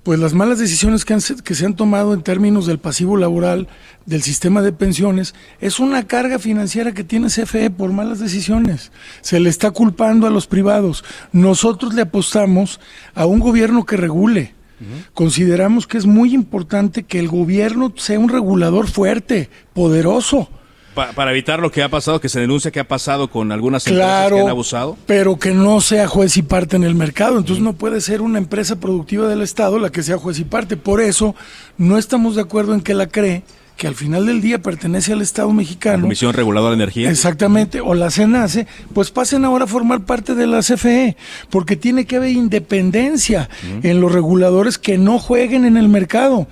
pues las malas decisiones que, han se- que se han tomado en términos del pasivo laboral, del sistema de pensiones, es una carga financiera que tiene CFE por malas decisiones. Se le está culpando a los privados. Nosotros le apostamos a un gobierno que regule. Consideramos que es muy importante que el gobierno sea un regulador fuerte, poderoso. Pa- para evitar lo que ha pasado, que se denuncia que ha pasado con algunas empresas que han abusado. pero que no sea juez y parte en el mercado. Entonces no puede ser una empresa productiva del Estado la que sea juez y parte. Por eso no estamos de acuerdo en que la cree, que al final del día pertenece al Estado mexicano. Comisión Reguladora de Energía. Exactamente, o la CENACE, pues pasen ahora a formar parte de la CFE, porque tiene que haber independencia en los reguladores que no jueguen en el mercado.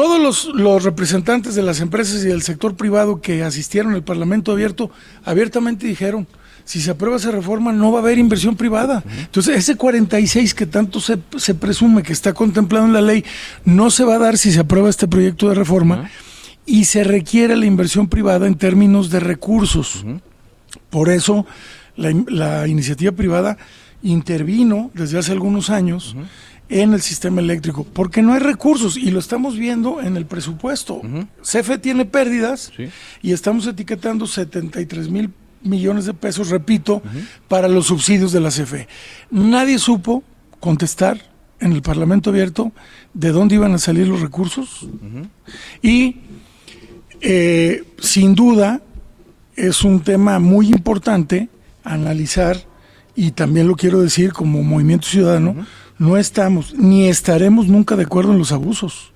Todos los, los representantes de las empresas y del sector privado que asistieron al Parlamento abierto, abiertamente dijeron, si se aprueba esa reforma no va a haber inversión privada. Entonces, ese 46 que tanto se, se presume que está contemplado en la ley, no se va a dar si se aprueba este proyecto de reforma y se requiere la inversión privada en términos de recursos. Por eso la, la iniciativa privada intervino desde hace algunos años en el sistema eléctrico, porque no hay recursos y lo estamos viendo en el presupuesto. CFE tiene pérdidas y estamos etiquetando 73 mil millones de pesos, repito, para los subsidios de la CFE. Nadie supo contestar en el Parlamento abierto de dónde iban a salir los recursos y eh, sin duda es un tema muy importante analizar y también lo quiero decir como movimiento ciudadano, no estamos ni estaremos nunca de acuerdo en los abusos.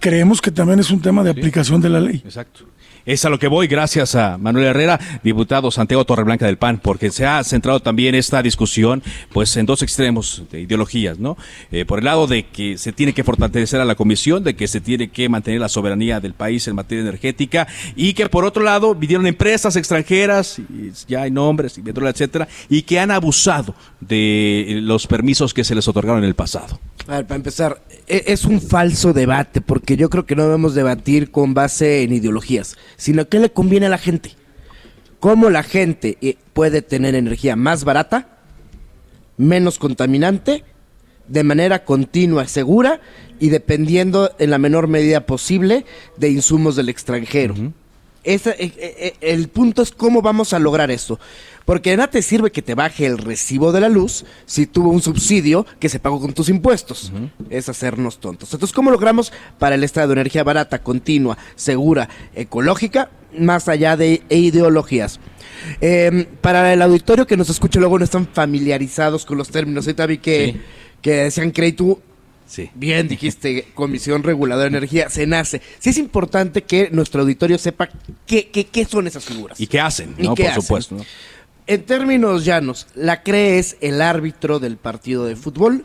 Creemos que también es un tema de aplicación de la ley. Exacto. Es a lo que voy, gracias a Manuel Herrera, diputado Santiago Torreblanca del PAN, porque se ha centrado también esta discusión pues en dos extremos de ideologías, ¿no? Eh, por el lado de que se tiene que fortalecer a la comisión, de que se tiene que mantener la soberanía del país en materia energética, y que por otro lado vinieron empresas extranjeras, y ya hay nombres, etcétera, y que han abusado de los permisos que se les otorgaron en el pasado. A ver, para empezar, e- es un falso debate, porque yo creo que no debemos debatir con base en ideologías, sino qué le conviene a la gente. ¿Cómo la gente eh, puede tener energía más barata, menos contaminante, de manera continua, segura y dependiendo en la menor medida posible de insumos del extranjero? Esa- eh, eh, eh, el punto es cómo vamos a lograr esto. Porque nada te sirve que te baje el recibo de la luz si tuvo un subsidio que se pagó con tus impuestos. Es hacernos tontos. Entonces, ¿cómo logramos para el Estado energía barata, continua, segura, ecológica, más allá de ideologías? Eh, para el auditorio que nos escucha luego no están familiarizados con los términos. Ahorita vi que, que decían crédito Sí. Bien, dijiste, Comisión Reguladora de Energía, se nace. Sí es importante que nuestro auditorio sepa qué, qué, qué son esas figuras. ¿Y qué hacen? ¿Y ¿no? qué Por hacen? supuesto. ¿no? En términos llanos, la CRE es el árbitro del partido de fútbol.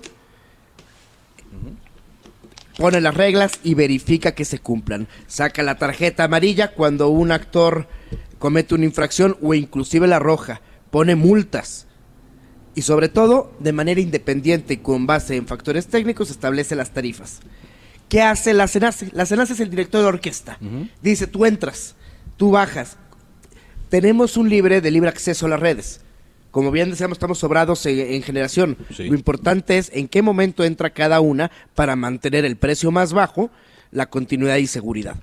Pone las reglas y verifica que se cumplan. Saca la tarjeta amarilla cuando un actor comete una infracción o inclusive la roja. Pone multas. Y sobre todo, de manera independiente y con base en factores técnicos, establece las tarifas. ¿Qué hace la CENACE? La CENACE es el director de la orquesta. Dice, tú entras, tú bajas. Tenemos un libre de libre acceso a las redes. Como bien decíamos, estamos sobrados en, en generación. Sí. Lo importante es en qué momento entra cada una para mantener el precio más bajo, la continuidad y seguridad.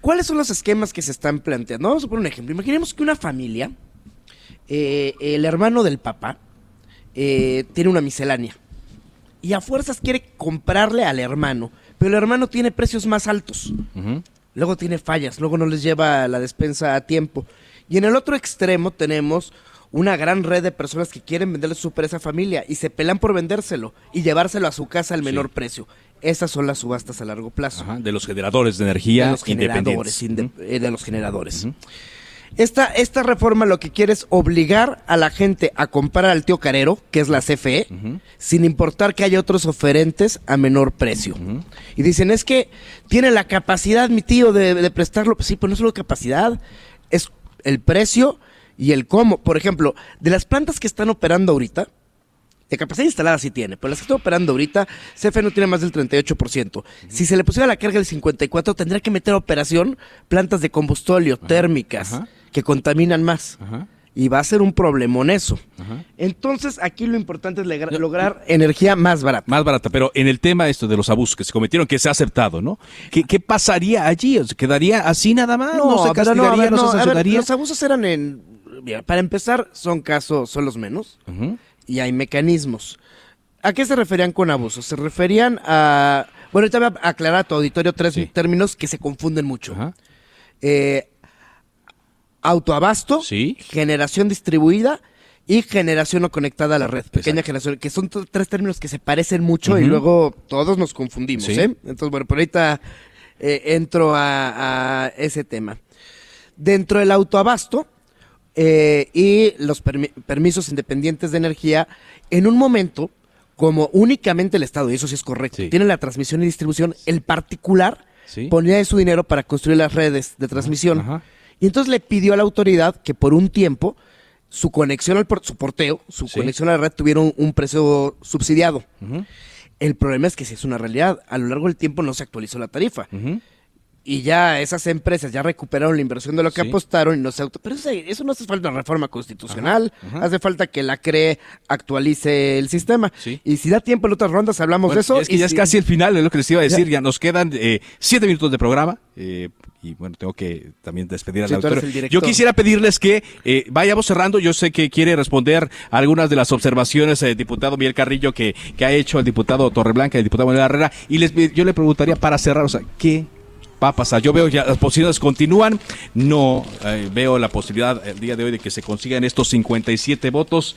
¿Cuáles son los esquemas que se están planteando? Vamos a poner un ejemplo. Imaginemos que una familia, eh, el hermano del papá, eh, tiene una miscelánea y a fuerzas quiere comprarle al hermano, pero el hermano tiene precios más altos. Luego tiene fallas, luego no les lleva la despensa a tiempo. Y en el otro extremo tenemos una gran red de personas que quieren venderle su super a esa familia y se pelan por vendérselo y llevárselo a su casa al menor precio. Esas son las subastas a largo plazo. Ajá, de los generadores de energía de los independientes. generadores, inde- eh, de los generadores. Esta, esta reforma lo que quiere es obligar a la gente a comprar al tío carero, que es la CFE, sin importar que haya otros oferentes a menor precio. Y dicen, es que tiene la capacidad mi tío de, de prestarlo. Pues sí, pero no es solo capacidad, es el precio y el cómo. Por ejemplo, de las plantas que están operando ahorita, de capacidad instalada sí tiene, pero las que está operando ahorita, CFE no tiene más del 38%. Si se le pusiera la carga del 54%, tendría que meter a operación plantas de combustóleo, térmicas, que contaminan más. Y va a ser un problemón eso. Entonces, aquí lo importante es lograr energía más barata. Más barata, pero en el tema esto de los abusos que se cometieron, que se ha aceptado, ¿no? ¿Qué, qué pasaría allí? O sea, ¿Quedaría así nada más? ¿No, se pero castigaría, ver, no, no, se ver, sancionaría? los abusos eran en... mira, para empezar, son casos, son los menos. Y hay mecanismos. ¿A qué se referían con abusos? Se referían a... Bueno, ahorita voy a aclarar a tu auditorio tres términos que se confunden mucho. Eh, autoabasto, generación distribuida y generación no conectada a la red. Pequeña generación, que son tres términos que se parecen mucho y luego todos nos confundimos. Sí. ¿eh? Entonces, bueno, por ahorita eh, entro a, a ese tema. Dentro del autoabasto eh, y los permi- permisos independientes de energía, en un momento, como únicamente el Estado, y eso sí es correcto, tiene la transmisión y distribución, el particular Sí. ponía de su dinero para construir las redes de transmisión. Y entonces le pidió a la autoridad que por un tiempo su conexión al por- su porteo, su Sí. conexión a la red tuviera un, un precio subsidiado. El problema es que si es una realidad, a lo largo del tiempo no se actualizó la tarifa. Y ya esas empresas ya recuperaron la inversión de lo que apostaron y no se auto... Pero eso, eso no hace falta una reforma constitucional, hace falta que la CRE actualice el sistema. Y si da tiempo en otras rondas hablamos de eso. Es que y ya es si- casi el final, es lo que les iba a decir. Ya, nos quedan eh, siete minutos de programa. eh, y bueno, tengo que también despedir al Sí, el director. Yo quisiera pedirles que eh, vayamos cerrando. Yo sé que quiere responder a algunas de las observaciones del diputado Miguel Carrillo que, que ha hecho el diputado Torreblanca y el diputado Manuel Herrera. Y les, yo le preguntaría para cerrar, o sea, ¿qué va a pasar? Yo veo ya las posibilidades continúan. No eh, veo la posibilidad el día de hoy de que se consigan estos 57 votos.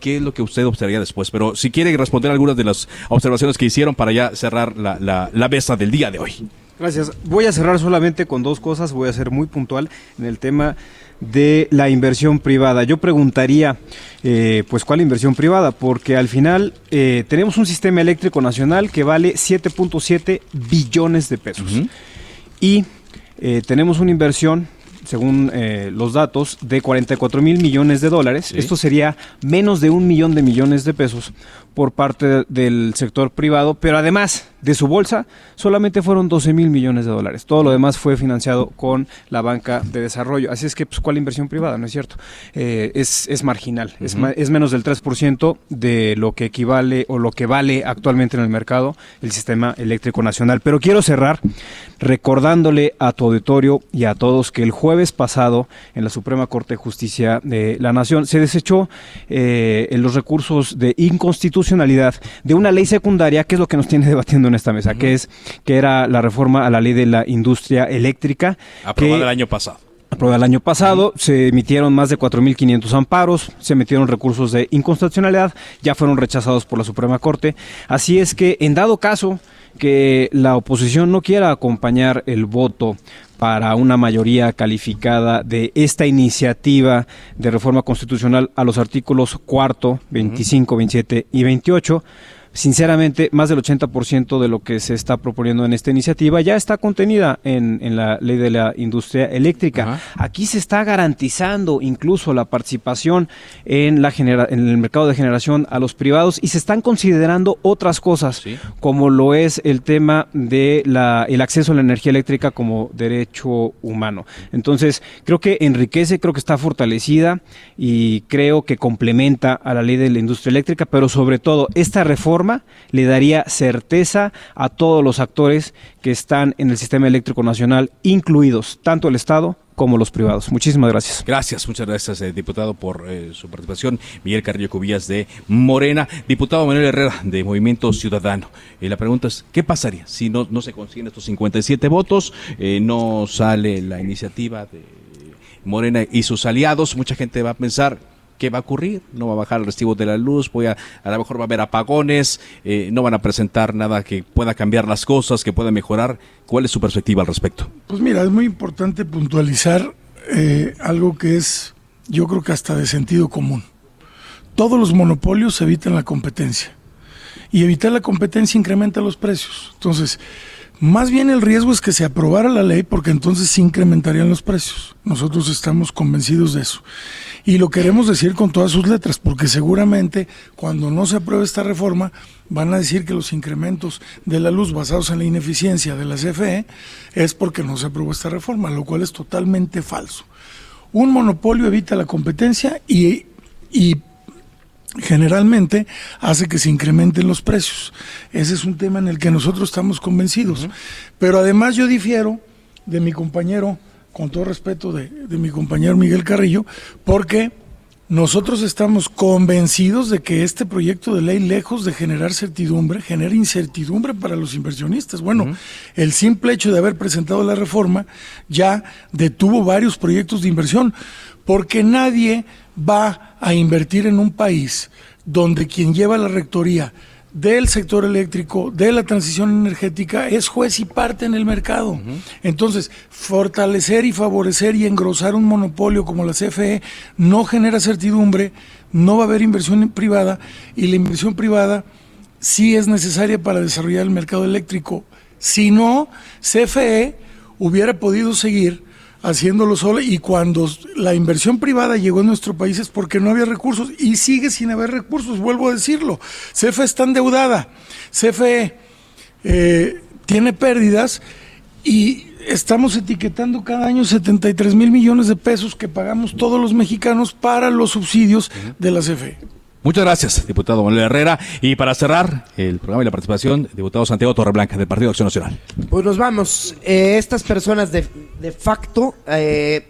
¿Qué es lo que usted observaría después? Pero si quiere responder algunas de las observaciones que hicieron para ya cerrar la, la, la mesa del día de hoy. Gracias. Voy a cerrar solamente con dos cosas. Voy a ser muy puntual en el tema de la inversión privada. Yo preguntaría, eh, pues, ¿cuál inversión privada? Porque al final eh, tenemos un sistema eléctrico nacional que vale 7.7 billones de pesos. Y eh, tenemos una inversión, según eh, los datos, de 44 mil millones de dólares. Esto sería menos de un millón de millones de pesos por parte del sector privado, pero además de su bolsa, solamente fueron 12 mil millones de dólares. Todo lo demás fue financiado con la banca de desarrollo. Así es que, pues, ¿cuál inversión privada? No es cierto. Eh, es, es marginal. es, ma- es menos del 3% de lo que equivale o lo que vale actualmente en el mercado el sistema eléctrico nacional. Pero quiero cerrar recordándole a tu auditorio y a todos que el jueves pasado en la Suprema Corte de Justicia de la Nación se desechó eh, en los recursos de inconstitucionalidad de una ley secundaria que es lo que nos tiene debatiendo en esta mesa, que es que era la reforma a la ley de la industria eléctrica. Aprobada el año pasado. Aprobada el año pasado, se emitieron más de 4.500 amparos, se emitieron recursos de inconstitucionalidad, ya fueron rechazados por la Suprema Corte. Así es que, en dado caso que la oposición no quiera acompañar el voto para una mayoría calificada de esta iniciativa de reforma constitucional a los artículos cuarto, 25, 27 y 28, Sinceramente, más del 80% de lo que se está proponiendo en esta iniciativa ya está contenida en, en la ley de la industria eléctrica. Aquí se está garantizando incluso la participación en, la genera- en el mercado de generación a los privados y se están considerando otras cosas, como lo es el tema de la, el acceso a la energía eléctrica como derecho humano. Entonces, creo que enriquece, creo que está fortalecida y creo que complementa a la ley de la industria eléctrica, pero sobre todo esta reforma le daría certeza a todos los actores que están en el sistema eléctrico nacional, incluidos tanto el Estado como los privados. Muchísimas gracias. Gracias, muchas gracias, eh, diputado, por eh, su participación. Miguel Carrillo Cubillas de Morena, diputado Manuel Herrera de Movimiento Ciudadano. Y la pregunta es, ¿qué pasaría si no, no se consiguen estos 57 votos? Eh, no sale la iniciativa de Morena y sus aliados. Mucha gente va a pensar, ¿qué va a ocurrir? No va a bajar el recibo de la luz, voy a, a lo mejor va a haber apagones, eh, no van a presentar nada que pueda cambiar las cosas, que pueda mejorar. ¿Cuál es su perspectiva al respecto? Pues mira, es muy importante puntualizar eh, algo que es, yo creo que hasta de sentido común. Todos los monopolios evitan la competencia. Y evitar la competencia incrementa los precios. Entonces, más bien el riesgo es que se aprobara la ley porque entonces sí incrementarían los precios. Nosotros estamos convencidos de eso. Y lo queremos decir con todas sus letras, porque seguramente cuando no se apruebe esta reforma van a decir que los incrementos de la luz basados en la ineficiencia de la CFE es porque no se aprobó esta reforma, lo cual es totalmente falso. Un monopolio evita la competencia y, y generalmente hace que se incrementen los precios. Ese es un tema en el que nosotros estamos convencidos. Pero además yo difiero de mi compañero, con todo respeto de, de mi compañero Miguel Carrillo, porque nosotros estamos convencidos de que este proyecto de ley, lejos de generar certidumbre, genera incertidumbre para los inversionistas. Bueno, el simple hecho de haber presentado la reforma ya detuvo varios proyectos de inversión, porque nadie va a invertir en un país donde quien lleva la rectoría del sector eléctrico, de la transición energética, es juez y parte en el mercado. Entonces, fortalecer y favorecer y engrosar un monopolio como la CFE no genera certidumbre, no va a haber inversión privada y la inversión privada sí es necesaria para desarrollar el mercado eléctrico. Si no, CFE hubiera podido seguir haciéndolo solo y cuando la inversión privada llegó a nuestro país es porque no había recursos y sigue sin haber recursos, vuelvo a decirlo. CFE está endeudada, CFE eh, tiene pérdidas y estamos etiquetando cada año 73 mil millones de pesos que pagamos todos los mexicanos para los subsidios de la CFE. Muchas gracias, diputado Manuel Herrera. Y para cerrar el programa y la participación, diputado Santiago Torreblanca, del Partido Acción Nacional. Pues nos vamos. Eh, estas personas de, de facto eh,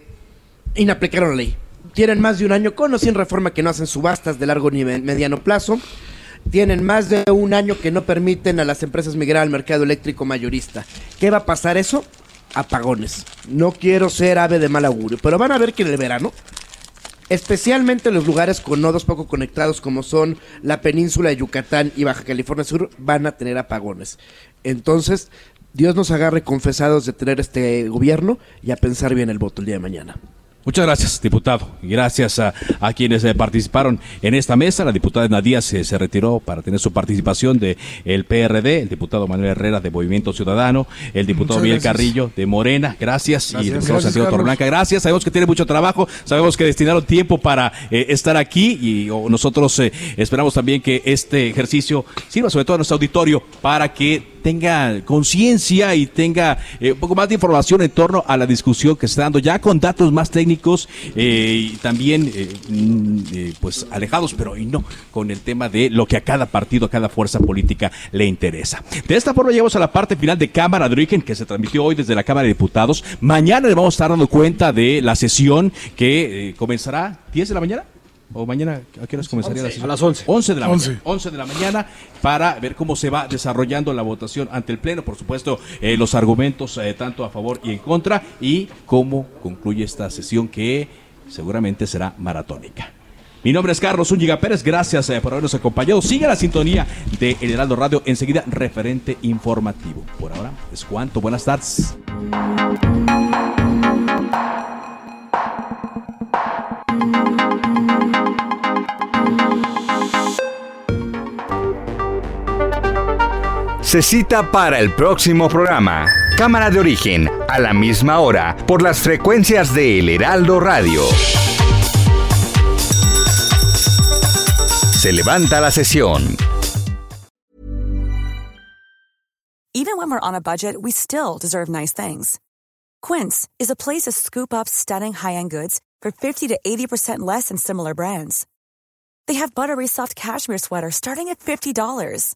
inaplicaron la ley. Tienen más de un año con o sin reforma que no hacen subastas de largo nivel, mediano plazo. Tienen más de un año que no permiten a las empresas migrar al mercado eléctrico mayorista. ¿Qué va a pasar eso? Apagones. No quiero ser ave de mal augurio, pero van a ver que en el verano especialmente en los lugares con nodos poco conectados como son la península de Yucatán y Baja California Sur, van a tener apagones. Entonces, Dios nos agarre confesados de tener este gobierno y a pensar bien el voto el día de mañana. Muchas gracias, diputado. Gracias a, a quienes eh, participaron en esta mesa. La diputada Nadia se, se retiró para tener su participación de el PRD, el diputado Manuel Herrera de Movimiento Ciudadano, el diputado Muchas Miguel gracias. Carrillo de Morena, gracias, y el diputado Santiago. Torreblanca, gracias. Sabemos que tiene mucho trabajo, sabemos que destinaron tiempo para eh, estar aquí y o, nosotros eh, esperamos también que este ejercicio sirva sobre todo a nuestro auditorio para que tenga conciencia y tenga eh, un poco más de información en torno a la discusión que se está dando ya con datos más técnicos eh, y también eh, mm, eh, pues alejados, pero y no con el tema de lo que a cada partido, a cada fuerza política le interesa. De esta forma llegamos a la parte final de Cámara de Origen que se transmitió hoy desde la Cámara de Diputados. Mañana le vamos a estar dando cuenta de la sesión que comenzará 10 de la mañana. ¿O mañana a qué horas comenzaría la sesión? A las 11. 11 de la 11. mañana. 11 de la mañana para ver cómo se va desarrollando la votación ante el Pleno, por supuesto, eh, los argumentos eh, tanto a favor y en contra y cómo concluye esta sesión que seguramente será maratónica. Mi nombre es Carlos Úñiga Pérez, gracias eh, por habernos acompañado. Siga la sintonía de El Heraldo Radio, enseguida referente informativo. Por ahora es cuanto, buenas tardes. Se para el próximo programa. Cámara de origen, a la misma hora, por las frecuencias de El Heraldo Radio. Se levanta la sesión. Even when we're on a budget, we still deserve nice things. Quince is a place to scoop up stunning high-end goods for 50 to 80% less than similar brands. They have buttery soft cashmere sweaters starting at $50,